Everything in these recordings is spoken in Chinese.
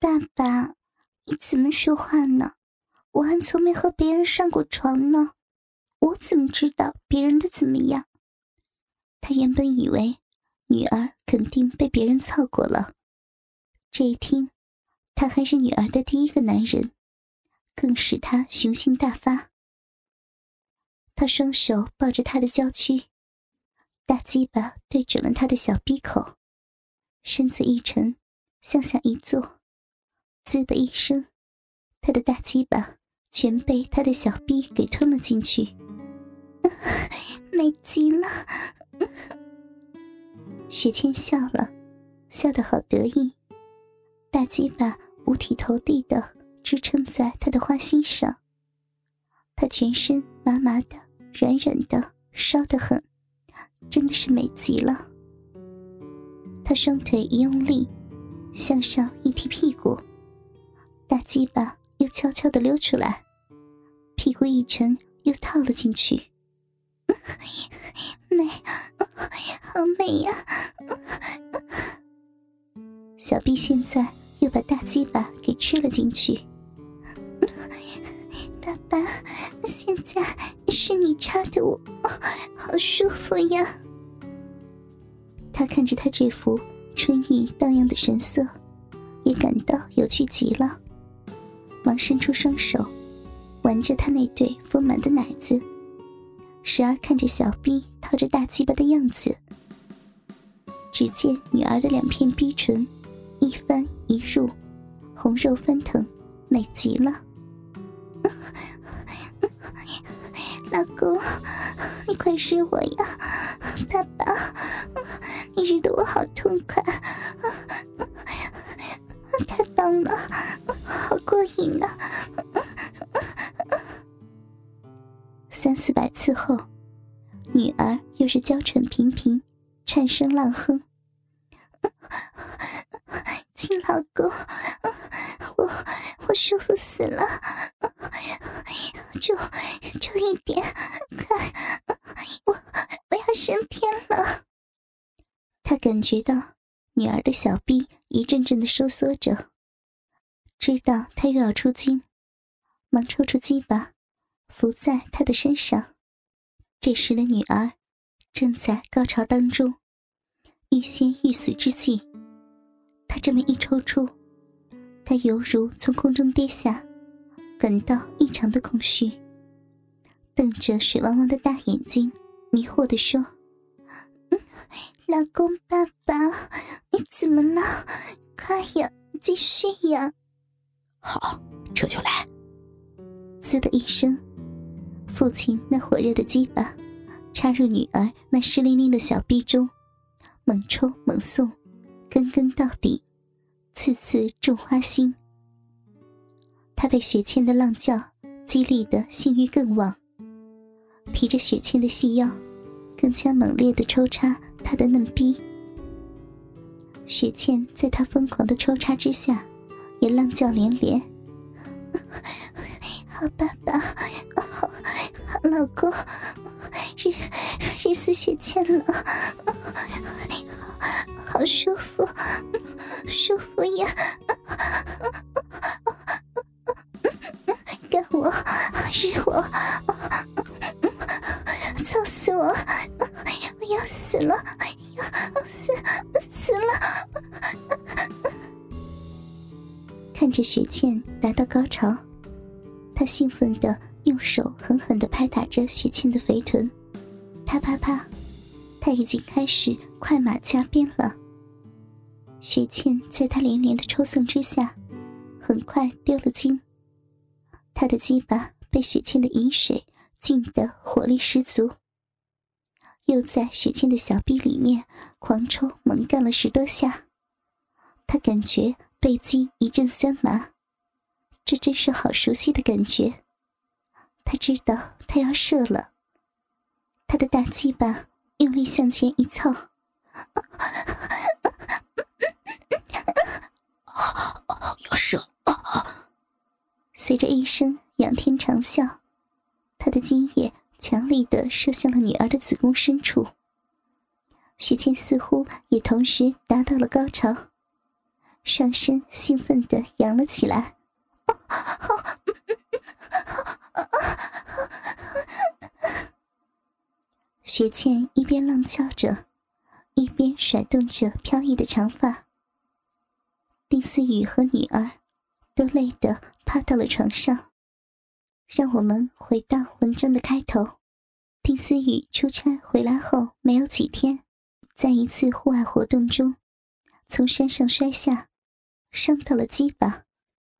爸爸，你怎么说话呢？我还从没和别人上过床呢，我怎么知道别人的怎么样？他原本以为女儿肯定被别人操过了，这一听，他还是女儿的第一个男人，更使他雄心大发。他双手抱着她的娇躯，大鸡巴对准了她的小闭口，身子一沉，向下一坐，滋的一声，他的大鸡巴全被他的小臂给吞了进去，美极了。雪倩笑了，笑得好得意，大鸡巴五体投地的支撑在他的花心上，他全身麻麻的。软软的，烧得很，真的是美极了。他双腿一用力，向上一踢屁股，大鸡巴又悄悄的溜出来，屁股一沉又套了进去。美，好美呀！小臂现在又把大鸡巴给吃了进去。爸爸，现在。是你插的我，好舒服呀！他看着他这副春意荡漾的神色，也感到有趣极了，忙伸出双手，玩着他那对丰满的奶子，时而看着小臂套着大鸡巴的样子。只见女儿的两片逼唇，一翻一入，红肉翻腾，美极了。老公，你快射我呀！爸爸，你日得我好痛快，太棒了，你呢！三四百次后，女儿又是娇喘频频，颤声浪哼。亲老公，我我舒服死了。就就一点，快！我我要升天了。他感觉到女儿的小臂一阵阵的收缩着，知道他又要出京，忙抽出鸡巴，伏在他的身上。这时的女儿正在高潮当中，欲仙欲死之际，他这么一抽出，他犹如从空中跌下。感到异常的空虚，瞪着水汪汪的大眼睛，迷惑的说：“老公，爸爸，你怎么了？快呀，继续呀！”好，这就来。滋的一声，父亲那火热的鸡巴插入女儿那湿淋淋的小臂中，猛抽猛送，根根到底，次次中花心。他被雪倩的浪叫激励的性欲更旺，提着雪倩的细腰，更加猛烈的抽插她的嫩逼。雪倩在他疯狂的抽插之下，也浪叫连连：“ 好爸爸，好好老公，日日思雪倩了，好舒服，舒服呀！”干我日我，操死！我着雪倩达到高潮，他兴奋的用手狠狠的拍打着雪倩的肥臀，啪啪啪，他已经开始快马加鞭了。雪倩在他连连的抽送之下，很快丢了精。他的鸡巴被雪倩的饮水浸得活力十足，又在雪倩的小臂里面狂抽猛干了十多下，他感觉背肌一阵酸麻，这真是好熟悉的感觉。他知道他要射了，他的大鸡巴用力向前一凑，要射！随着一声仰天长啸，他的精液强力的射向了女儿的子宫深处。雪倩似乎也同时达到了高潮，上身兴奋的扬了起来。雪倩一边浪叫着，一边甩动着飘逸的长发。丁思雨和女儿都累得趴到了床上。让我们回到文章的开头。丁思雨出差回来后没有几天，在一次户外活动中，从山上摔下，伤到了鸡巴。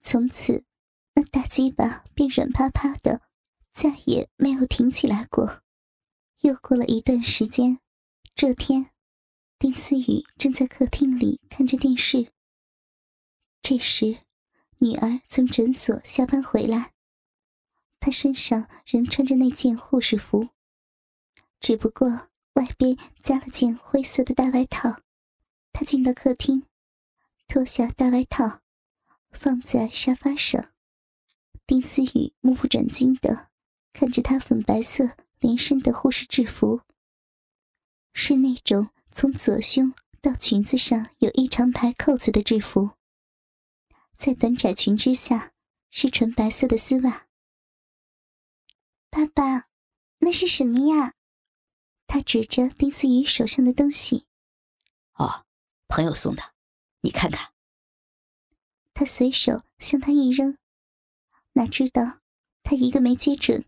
从此，那大鸡巴便软趴趴的，再也没有挺起来过。又过了一段时间，这天，丁思雨正在客厅里看着电视。这时，女儿从诊所下班回来，她身上仍穿着那件护士服。只不过外边加了件灰色的大外套，她进到客厅，脱下大外套，放在沙发上。丁思雨目不转睛的看着他粉白色连身的护士制服，是那种从左胸到裙子上有一长排扣子的制服，在短窄裙之下是纯白色的丝袜。爸爸，那是什么呀？他指着丁思雨手上的东西：“哦，朋友送的，你看看。”他随手向他一扔，哪知道他一个没接准，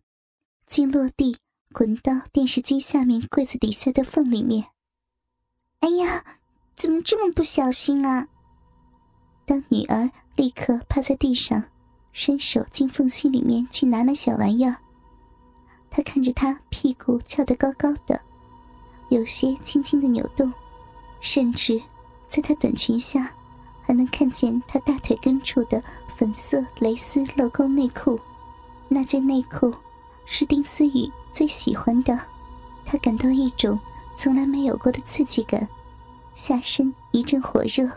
竟落地滚到电视机下面柜子底下的缝里面。哎呀，怎么这么不小心啊！当女儿立刻趴在地上，伸手进缝隙里面去拿那小玩意儿。他看着她屁股翘得高高的，有些轻轻的扭动，甚至在她短裙下还能看见她大腿根处的粉色蕾丝镂空内裤。那件内裤是丁思雨最喜欢的，她感到一种从来没有过的刺激感，下身一阵火热，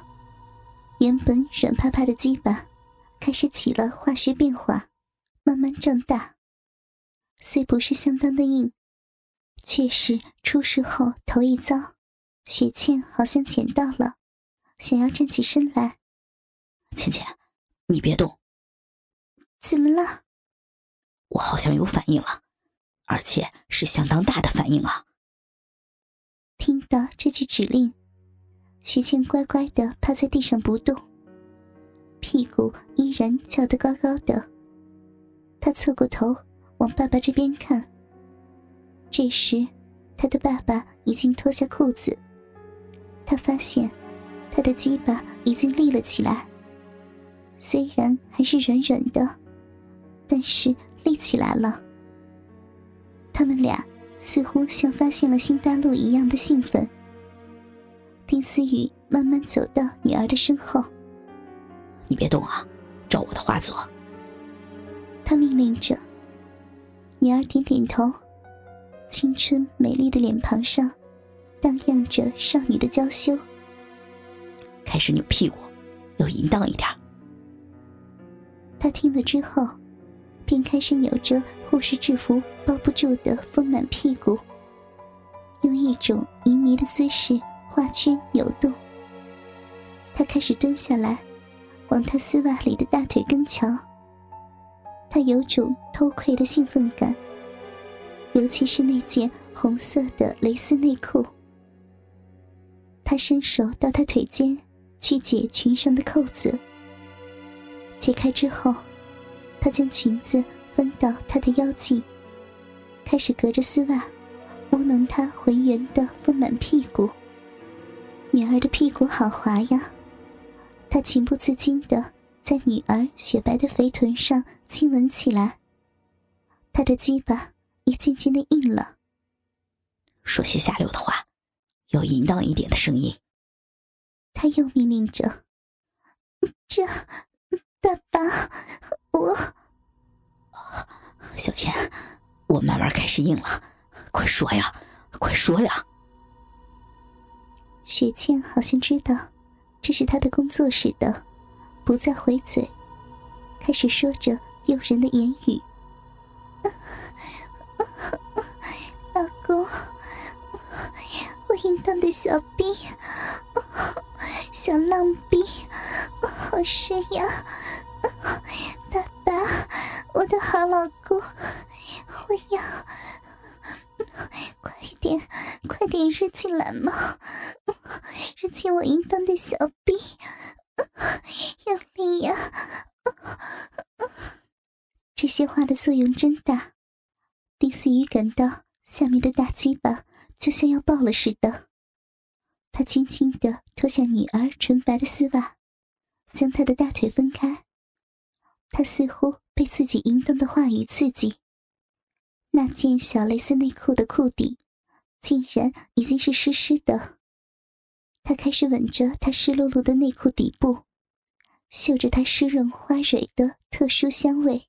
原本软趴趴的鸡巴开始起了化学变化，慢慢胀大。虽不是相当的硬，却是出事后头一遭。雪倩好像捡到了，想要站起身来。倩倩，你别动。怎么了？我好像有反应了，而且是相当大的反应啊！听到这句指令，徐倩乖乖的趴在地上不动，屁股依然翘得高高的。她侧过头。往爸爸这边看。这时，他的爸爸已经脱下裤子。他发现，他的鸡巴已经立了起来。虽然还是软软的，但是立起来了。他们俩似乎像发现了新大陆一样的兴奋。丁思雨慢慢走到女儿的身后：“你别动啊，照我的话做。”他命令着。女儿点点头，青春美丽的脸庞上荡漾着少女的娇羞。开始扭屁股，要淫荡一点。他听了之后，便开始扭着护士制服包不住的丰满屁股，用一种淫迷的姿势画圈扭动。他开始蹲下来，往他丝袜里的大腿根瞧。他有种偷窥的兴奋感，尤其是那件红色的蕾丝内裤。他伸手到他腿间去解裙上的扣子，解开之后，他将裙子翻到她的腰际，开始隔着丝袜摸弄她浑圆的丰满屁股。女儿的屁股好滑呀，他情不自禁的。在女儿雪白的肥臀上亲吻起来，他的鸡巴也渐渐的硬了。说些下流的话，有淫荡一点的声音。他又命令着：“这，爸爸，我……小倩，我慢慢开始硬了，快说呀，快说呀！”雪倩好像知道这是他的工作似的。不再回嘴，开始说着诱人的言语：“老公，我淫荡的小逼，小浪逼，好湿呀！爸爸，我的好老公，我要快点，快点热进来嘛！热进我淫荡的小逼，用力呀！这些话的作用真大，丁思雨感到下面的大鸡巴就像要爆了似的。他轻轻地脱下女儿纯白的丝袜，将她的大腿分开。他似乎被自己淫荡的话语刺激，那件小蕾丝内裤的裤底竟然已经是湿湿的。他开始吻着她湿漉漉的内裤底部，嗅着她湿润花蕊的特殊香味。